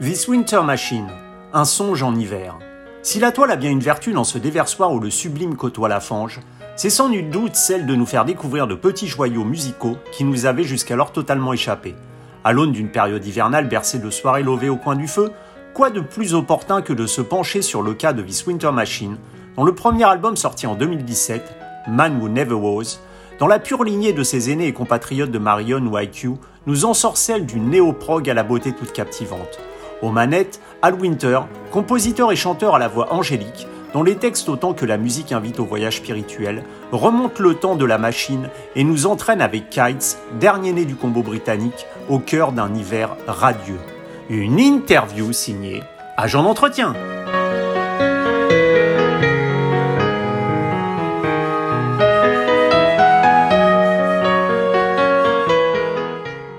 This Winter Machine, un songe en hiver. Si la toile a bien une vertu dans ce déversoir où le sublime côtoie la fange, c'est sans nul doute celle de nous faire découvrir de petits joyaux musicaux qui nous avaient jusqu'alors totalement échappé. À l'aune d'une période hivernale bercée de soirées lovées au coin du feu, quoi de plus opportun que de se pencher sur le cas de This Winter Machine, dont le premier album sorti en 2017, Man Who Never Was, dans la pure lignée de ses aînés et compatriotes de Marion ou IQ, nous ensorcelle du néo-prog à la beauté toute captivante. Aux manettes, Al Winter, compositeur et chanteur à la voix angélique, dont les textes autant que la musique invitent au voyage spirituel, remonte le temps de la machine et nous entraîne avec Kites, dernier né du combo britannique, au cœur d'un hiver radieux. Une interview signée Agent d'entretien.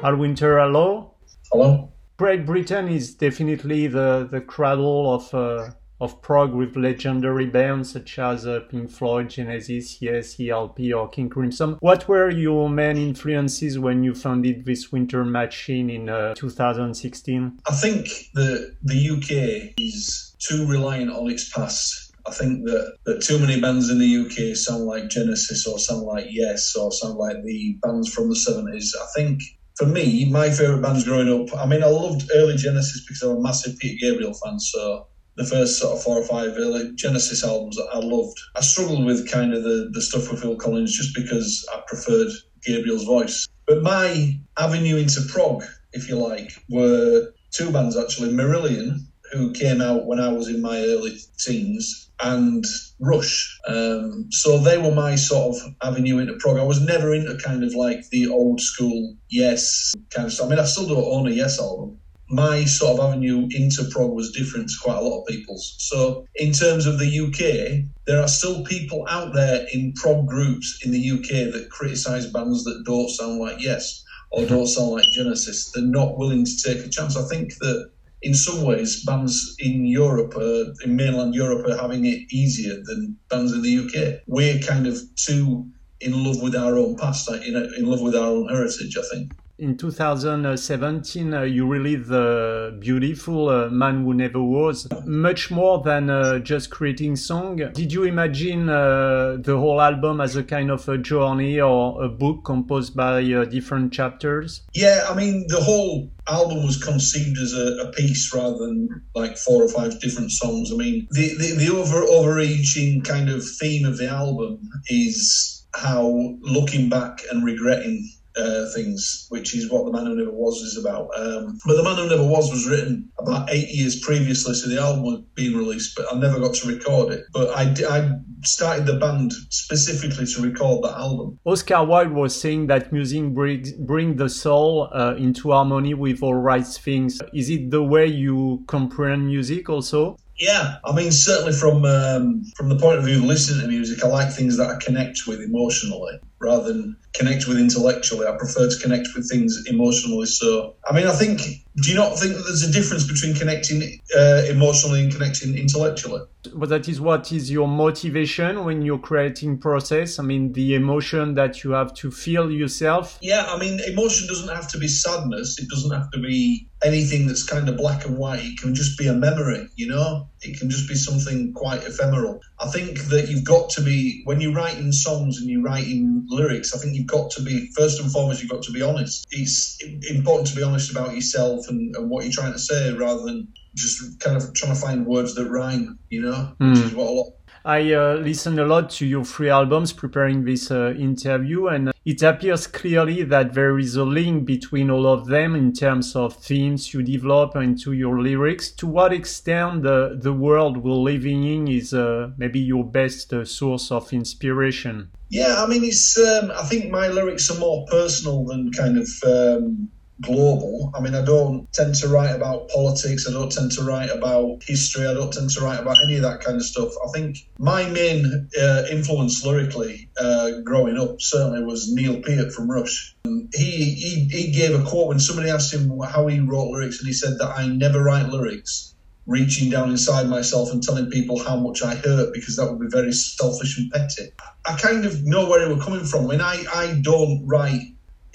Al Winter, hello. Hello. Great Britain is definitely the, the cradle of uh, of prog with legendary bands such as uh, Pink Floyd, Genesis, Yes, ELP, or King Crimson. What were your main influences when you founded this Winter Machine in uh, 2016? I think that the UK is too reliant on its past. I think that, that too many bands in the UK sound like Genesis or sound like Yes or sound like the bands from the 70s. I think for me, my favourite bands growing up, I mean, I loved early Genesis because I'm a massive Peter Gabriel fan. So the first sort of four or five early Genesis albums I loved. I struggled with kind of the, the stuff with Phil Collins just because I preferred Gabriel's voice. But my avenue into prog, if you like, were two bands actually Marillion, who came out when I was in my early teens, and Rush. Um, so they were my sort of avenue into prog. I was never into kind of like the old school Yes kind of stuff. I mean, I still don't own a Yes album, my sort of avenue into prog was different to quite a lot of people's. So, in terms of the UK, there are still people out there in prog groups in the UK that criticise bands that don't sound like Yes or don't sound like Genesis. They're not willing to take a chance. I think that in some ways, bands in Europe, uh, in mainland Europe, are having it easier than bands in the UK. We're kind of too in love with our own past, in, in love with our own heritage, I think in 2017 uh, you released the beautiful uh, man who never was much more than uh, just creating song. Did you imagine uh, the whole album as a kind of a journey or a book composed by uh, different chapters? Yeah i mean the whole album was conceived as a, a, piece rather than like four or five different songs. I mean the, the, the over overreaching kind of theme of the album is how looking back and regretting uh, things, which is what The Man Who Never Was is about. Um, but The Man Who Never Was was written about eight years previously to the album being released, but I never got to record it. But I, I started the band specifically to record that album. Oscar Wilde was saying that music brings bring the soul uh, into harmony with all right things. Is it the way you comprehend music also? Yeah, I mean, certainly from um, from the point of view of listening to music, I like things that I connect with emotionally rather than connect with intellectually. I prefer to connect with things emotionally. So, I mean, I think, do you not think that there's a difference between connecting uh, emotionally and connecting intellectually? But that is what is your motivation when you're creating process. I mean, the emotion that you have to feel yourself. Yeah, I mean, emotion doesn't have to be sadness. It doesn't have to be anything that's kind of black and white. It can just be a memory, you know? It can just be something quite ephemeral. I think that you've got to be, when you're writing songs and you're writing lyrics, I think you've got to be, first and foremost, you've got to be honest. It's important to be honest about yourself and, and what you're trying to say rather than just kind of trying to find words that rhyme, you know, mm. which hmm. is what a lot I uh, listened a lot to your three albums preparing this uh, interview, and it appears clearly that there is a link between all of them in terms of themes you develop and to your lyrics. To what extent the, the world we're living in is uh, maybe your best uh, source of inspiration? Yeah, I mean, it's. Um, I think my lyrics are more personal than kind of um, global. I mean, I don't tend to write about politics. I don't tend to write about history. I don't tend to write about any of that kind of stuff. I think my main uh, influence lyrically uh, growing up certainly was Neil Peart from Rush. He, he he gave a quote when somebody asked him how he wrote lyrics, and he said that I never write lyrics reaching down inside myself and telling people how much I hurt because that would be very selfish and petty. I kind of know where he was coming from. Mean, I, I don't write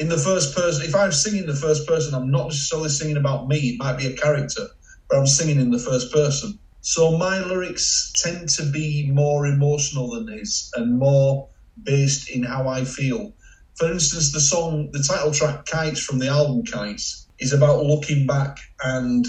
in the first person. If I'm singing the first person, I'm not necessarily singing about me. It might be a character but I'm singing in the first person. So my lyrics tend to be more emotional than his and more based in how I feel. For instance, the song, the title track Kites from the album Kites is about looking back and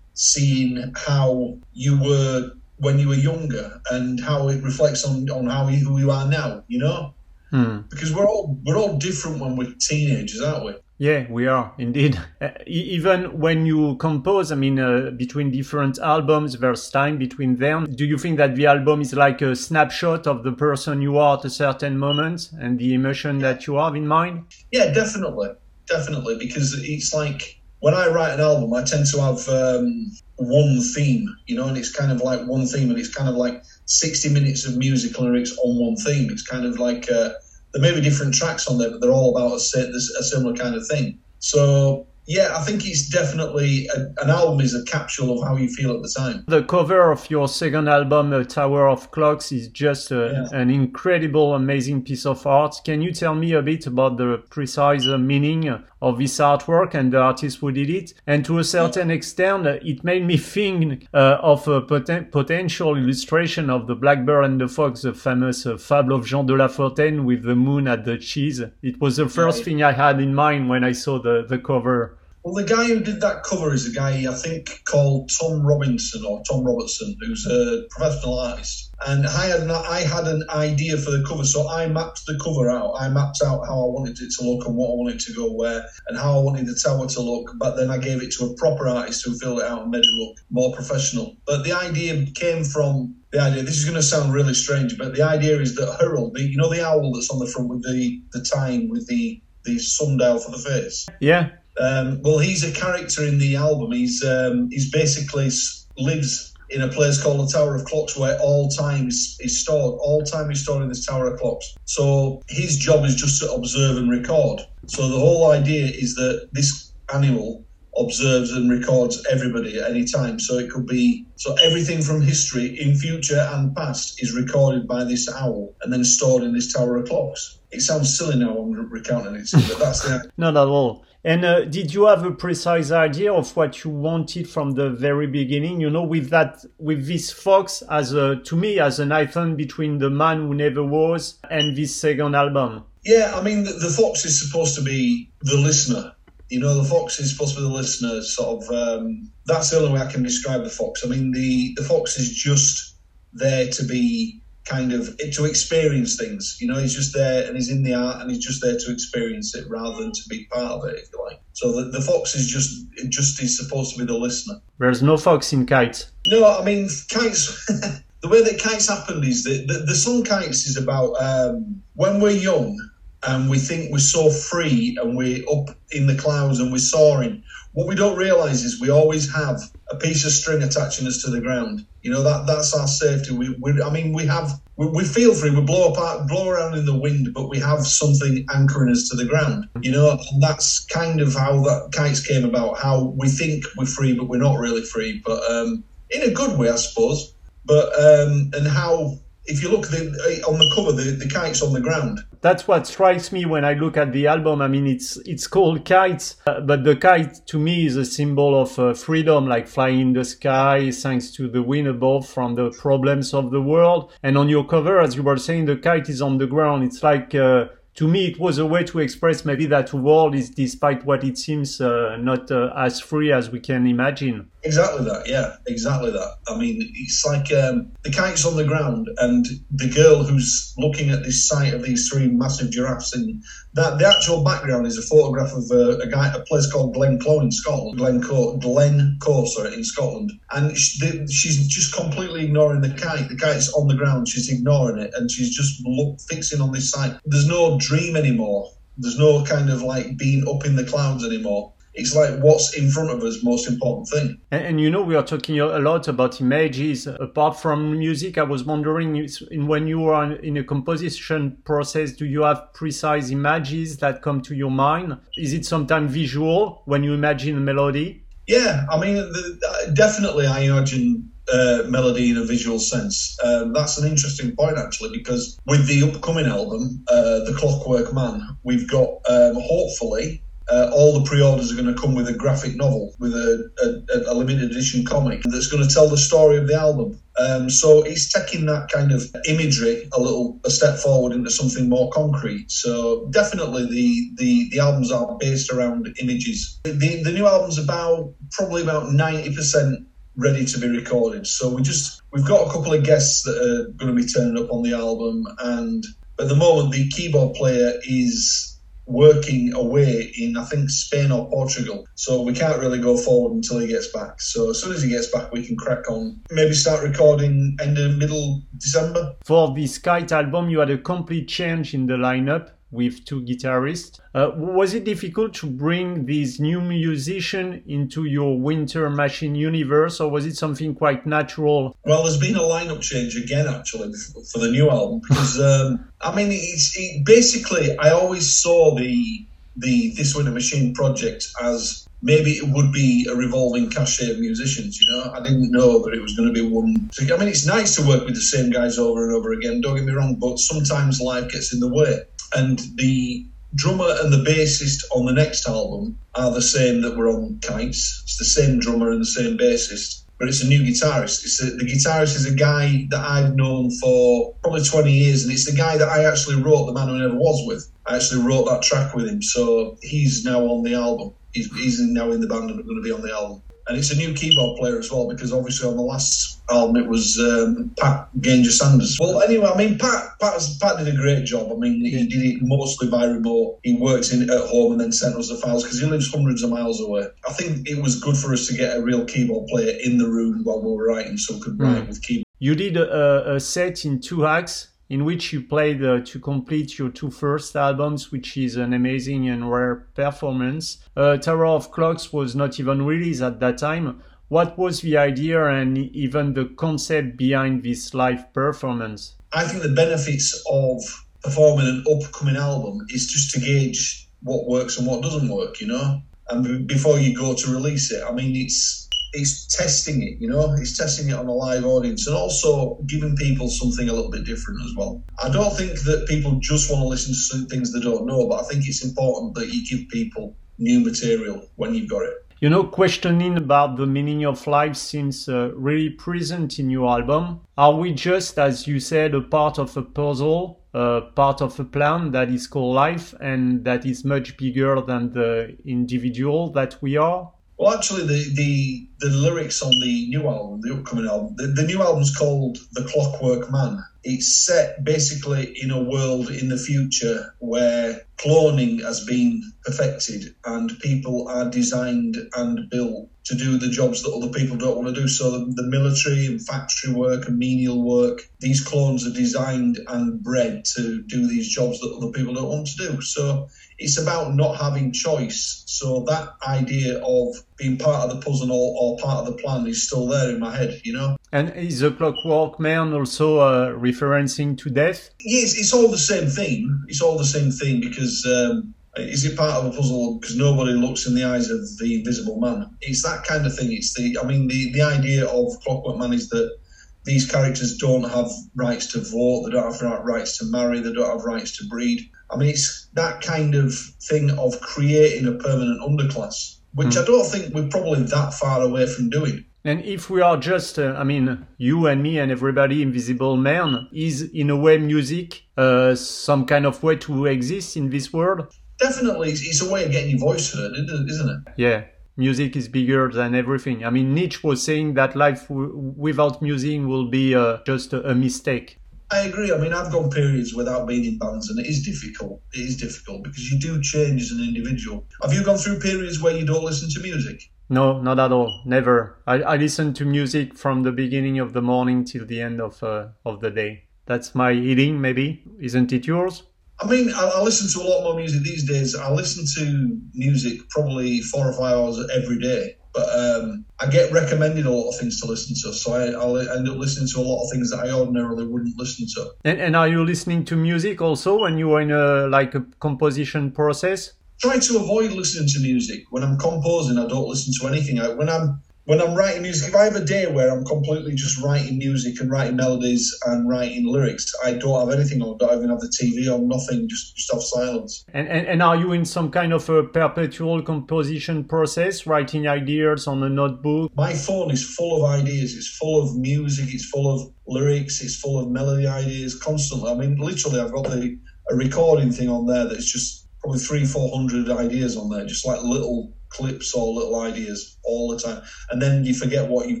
seeing how you were when you were younger and how it reflects on, on how you, who you are now, you know? Hmm. Because we're all we're all different when we're teenagers, aren't we? Yeah, we are indeed. Uh, even when you compose, I mean, uh, between different albums, there's time between them. Do you think that the album is like a snapshot of the person you are at a certain moment and the emotion that you have in mind? Yeah, definitely, definitely. Because it's like when I write an album, I tend to have um, one theme, you know, and it's kind of like one theme, and it's kind of like 60 minutes of music lyrics on one theme. It's kind of like uh, there may be different tracks on there, but they're all about a, a similar kind of thing. So yeah, I think it's definitely a, an album is a capsule of how you feel at the time. The cover of your second album, uh, Tower of Clocks, is just a, yeah. an incredible, amazing piece of art. Can you tell me a bit about the precise meaning of this artwork and the artist who did it? And to a certain extent, uh, it made me think uh, of a poten- potential illustration of the Blackbird and the Fox, the famous uh, fable of Jean de La Fontaine with the moon at the cheese. It was the first thing I had in mind when I saw the, the cover. Well, the guy who did that cover is a guy I think called Tom Robinson or Tom Robertson, who's a professional artist. And I had an, I had an idea for the cover, so I mapped the cover out. I mapped out how I wanted it to look and what I wanted to go where and how I wanted the tower to look. But then I gave it to a proper artist who filled it out and made it look more professional. But the idea came from the idea. This is going to sound really strange, but the idea is that Hurl, the, you know, the owl that's on the front with the the time with the the sundial for the face. Yeah. Um, well, he's a character in the album. He's um, he's basically lives in a place called the Tower of Clocks, where all time is, is stored. All time is stored in this Tower of Clocks. So his job is just to observe and record. So the whole idea is that this animal observes and records everybody at any time. So it could be so everything from history in future and past is recorded by this owl and then stored in this tower of clocks. It sounds silly now I'm recounting it, but that's the not at all. And uh, did you have a precise idea of what you wanted from the very beginning? You know, with that, with this fox as a, to me, as an icon between the man who never was and this second album. Yeah, I mean, the, the fox is supposed to be the listener. You know, the fox is supposed to be the listener. Sort of. Um, that's the only way I can describe the fox. I mean, the the fox is just there to be kind of to experience things. You know, he's just there and he's in the art and he's just there to experience it rather than to be part of it, if you like. So the, the fox is just just is supposed to be the listener. There's no fox in kites. No, I mean kites. the way that kites happened is that the, the song kites is about um, when we're young and we think we're so free and we're up in the clouds and we're soaring. What we don't realise is we always have a piece of string attaching us to the ground. You know that that's our safety. We, we I mean, we have we, we, feel free. We blow apart, blow around in the wind, but we have something anchoring us to the ground. You know, and that's kind of how that kites came about. How we think we're free, but we're not really free. But um, in a good way, I suppose. But um, and how if you look the, on the cover, the, the kite's on the ground. That's what strikes me when I look at the album. I mean, it's it's called Kites, uh, but the kite to me is a symbol of uh, freedom, like flying in the sky, thanks to the wind above from the problems of the world. And on your cover, as you were saying, the kite is on the ground. It's like uh, to me, it was a way to express maybe that world is, despite what it seems, uh, not uh, as free as we can imagine. Exactly that, yeah, exactly that. I mean, it's like um, the kite's on the ground, and the girl who's looking at this sight of these three massive giraffes, and that the actual background is a photograph of a, a guy, a place called Glencoe in Scotland, Glencoe, Glencoe, sorry, in Scotland, and she, the, she's just completely ignoring the kite. The kite's on the ground, she's ignoring it, and she's just look, fixing on this sight. There's no dream anymore. There's no kind of like being up in the clouds anymore it's like what's in front of us most important thing. And, and, you know we are talking a lot about images. Apart from music i was wondering when you are in a composition process do you have precise images that come to your mind? Is it sometimes visual when you imagine a melody? Yeah i mean the, definitely i imagine uh, melody in a visual sense. Um, that's an interesting point actually, because with the upcoming album, uh, The Clockwork Man, we've got um, hopefully uh, all the pre-orders are going to come with a graphic novel, with a, a, a limited edition comic that's going to tell the story of the album. Um, so he's taking that kind of imagery a little a step forward into something more concrete. So definitely the the, the albums are based around images. The the new album's about probably about ninety percent ready to be recorded. So we just we've got a couple of guests that are going to be turning up on the album, and at the moment the keyboard player is working away in I think Spain or Portugal. So we can't really go forward until he gets back. So as soon as he gets back, we can crack on. Maybe start recording end of middle December. For this Kite album, you had a complete change in the lineup with two guitarists. Uh, was it difficult to bring these new musician into your Winter Machine universe, or was it something quite natural? Well, there's been a lineup change again, actually, for the new album because um, I mean, it's it, basically I always saw the the This Winter Machine project as maybe it would be a revolving cachet of musicians. You know, I didn't know that it was going to be one. I mean, it's nice to work with the same guys over and over again. Don't get me wrong, but sometimes life gets in the way and the drummer and the bassist on the next album are the same that were on Kites. It's the same drummer and the same bassist, but it's a new guitarist. It's a, the guitarist is a guy that I've known for probably 20 years, and it's the guy that I actually wrote The Man Who Never Was with. I actually wrote that track with him, so he's now on the album. He's, he's now in the band and going to be on the album and it's a new keyboard player as well because obviously on the last album it was um, Pat Ganger Sanders. Well, anyway, I mean Pat, Pat Pat did a great job. I mean he did it mostly by remote. He worked in at home and then sent us the files because he lives hundreds of miles away. I think it was good for us to get a real keyboard player in the room while we were writing, so we could write mm. with keyboard. You did a, a set in two acts in which you played uh, to complete your two first albums, which is an amazing and rare performance. Uh, Tower of Clocks was not even released at that time. What was the idea and even the concept behind this live performance? I think the benefits of performing an upcoming album is just to gauge what works and what doesn't work, you know? And before you go to release it, I mean, it's it's testing it, you know, it's testing it on a live audience and also giving people something a little bit different as well. I don't think that people just want to listen to things they don't know, but I think it's important that you give people new material when you've got it. You know, questioning about the meaning of life seems uh, really present in your album. Are we just, as you said, a part of a puzzle, uh, part of a plan that is called life and that is much bigger than the individual that we are? Well, actually, the, the the lyrics on the new album, the upcoming album, the, the new album's called The Clockwork Man. It's set basically in a world in the future where cloning has been perfected and people are designed and built to do the jobs that other people don't want to do. So the, the military and factory work and menial work, these clones are designed and bred to do these jobs that other people don't want to do. So it's about not having choice. So that idea of being part of the puzzle or, or part of the plan is still there in my head, you know. And is the Clockwork Man also uh, referencing to death? Yes, it's all the same thing. It's all the same thing because um, is it part of a puzzle because nobody looks in the eyes of the invisible man? It's that kind of thing. It's the, I mean, the the idea of Clockwork Man is that these characters don't have rights to vote, they don't have rights to marry, they don't have rights to breed. I mean, it's that kind of thing of creating a permanent underclass, which mm. I don't think we're probably that far away from doing. And if we are just, uh, I mean, you and me and everybody, Invisible Man, is in a way music uh, some kind of way to exist in this world? Definitely, it's a way of getting your voice heard, isn't it? Yeah, music is bigger than everything. I mean, Nietzsche was saying that life w- without music will be uh, just a, a mistake. I agree. I mean, I've gone periods without being in bands, and it is difficult. It is difficult because you do change as an individual. Have you gone through periods where you don't listen to music? No, not at all. Never. I, I listen to music from the beginning of the morning till the end of uh, of the day. That's my eating, maybe. Isn't it yours? I mean, I, I, listen to a lot more music these days. I listen to music probably four or five hours every day. But um, I get recommended a lot of things to listen to, so I, will end up listening to a lot of things that I ordinarily wouldn't listen to. And, and are you listening to music also when you are in a like a composition process? Try to avoid listening to music when I'm composing. I don't listen to anything. I, when I'm when I'm writing music, if I have a day where I'm completely just writing music and writing melodies and writing lyrics, I don't have anything on. Don't even have the TV on. Nothing. Just just have silence. And, and and are you in some kind of a perpetual composition process, writing ideas on a notebook? My phone is full of ideas. It's full of music. It's full of lyrics. It's full of melody ideas constantly. I mean, literally, I've got the a recording thing on there that's just probably three, four hundred ideas on there, just like little clips or little ideas all the time. And then you forget what you've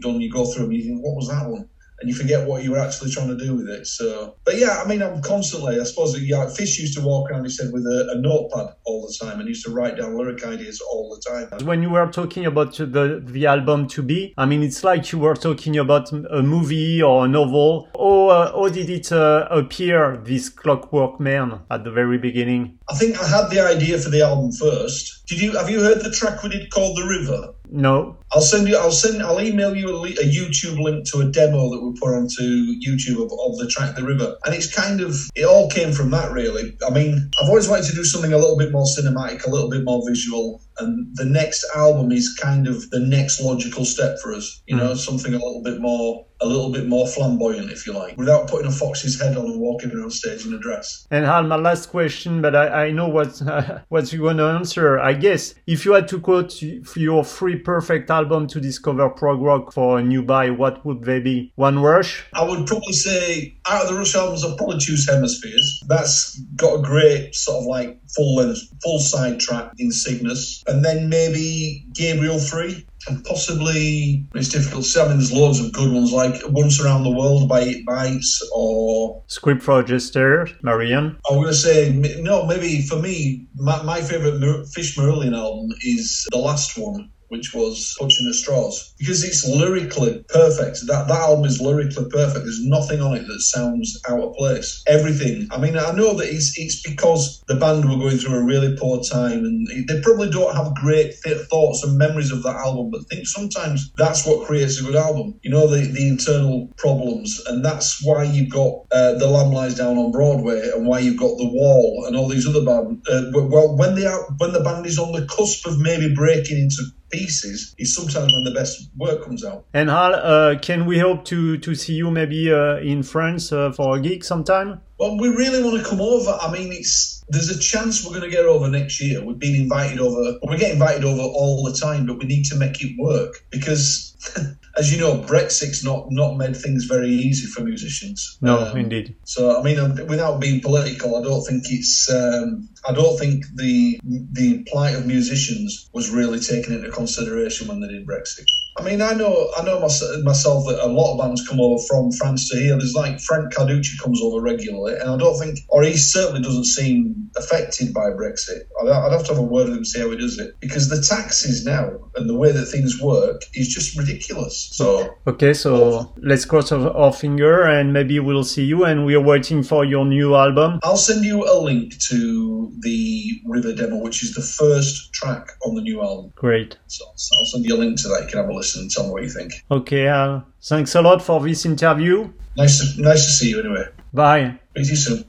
done. You go through them. You think, what was that one? And you forget what you were actually trying to do with it. So, but yeah, I mean, I'm constantly, I suppose, yeah, Fish used to walk around, he said, with a, a, notepad all the time and used to write down lyric ideas all the time. When you were talking about the, the album to be, I mean, it's like you were talking about a movie or a novel. Or uh, how did it uh, appear, this Clockwork Man, at the very beginning? I think I had the idea for the album first. Did you, have you heard the track we did called The River? No. I'll send you. I'll send. I'll email you a, a, YouTube link to a demo that we put onto YouTube of, of, the track "The River," and it's kind of. It all came from that, really. I mean, I've always wanted to do something a little bit more cinematic, a little bit more visual, and the next album is kind of the next logical step for us. You know, mm. something a little bit more a little bit more flamboyant, if you like, without putting a fox's head on and walking around stage in a dress. And Hal, my last question, but I, I know what uh, what you're going to answer. I guess if you had to quote your three perfect album to discover prog rock for a new buy, what would they be? One Rush? I would probably say out of the Rush albums, I'd probably choose Hemispheres. That's got a great sort of like full length, full side track in Cygnus, and then maybe Gabriel Three and possibly it's difficult. I mean, there's loads of good ones like Once Around the World by It Bites or Script Register, Marillion. I'm going to say no. Maybe for me, my, my favorite Fish Marillion album is the last one which was Clutching the Straws, because it's lyrically perfect. That that album is lyrically perfect. There's nothing on it that sounds out of place. Everything. I mean, I know that it's it's because the band were going through a really poor time, and they probably don't have great thoughts and memories of that album. But I think sometimes that's what creates a good album. You know, the the internal problems, and that's why you've got uh, the Lamb Lies Down on Broadway, and why you've got the Wall, and all these other bands. Uh, well, when they are when the band is on the cusp of maybe breaking into pieces is sometimes when the best work comes out. And Hal, uh, can we hope to to see you maybe uh, in France uh, for a gig sometime? Well, we really want to come over. I mean, it's there's a chance we're going to get over next year. We've been invited over. we get invited over all the time, but we need to make it work because, as you know, Brexit's not not made things very easy for musicians. No, um, indeed. So, I mean, um, without being political, I don't think it's. Um, I don't think the the plight of musicians was really taken into consideration when they did Brexit. I mean, I know, I know myself that a lot of bands come over from France to here. There's like Frank Carducci comes over regularly, and I don't think, or he certainly doesn't seem affected by Brexit. I'd, I'd have to have a word with him see how he does it because the taxes now and the way that things work is just ridiculous. So okay, so let's cross our finger and maybe we'll see you. And we're waiting for your new album. I'll send you a link to the River demo, which is the first track on the new album. Great. So, so I'll send you a link to that. You can have a listen and tell me what you think. Okay, Al. Thanks a lot for this interview. Nice to, nice to see you anyway. Bye. Meet you soon.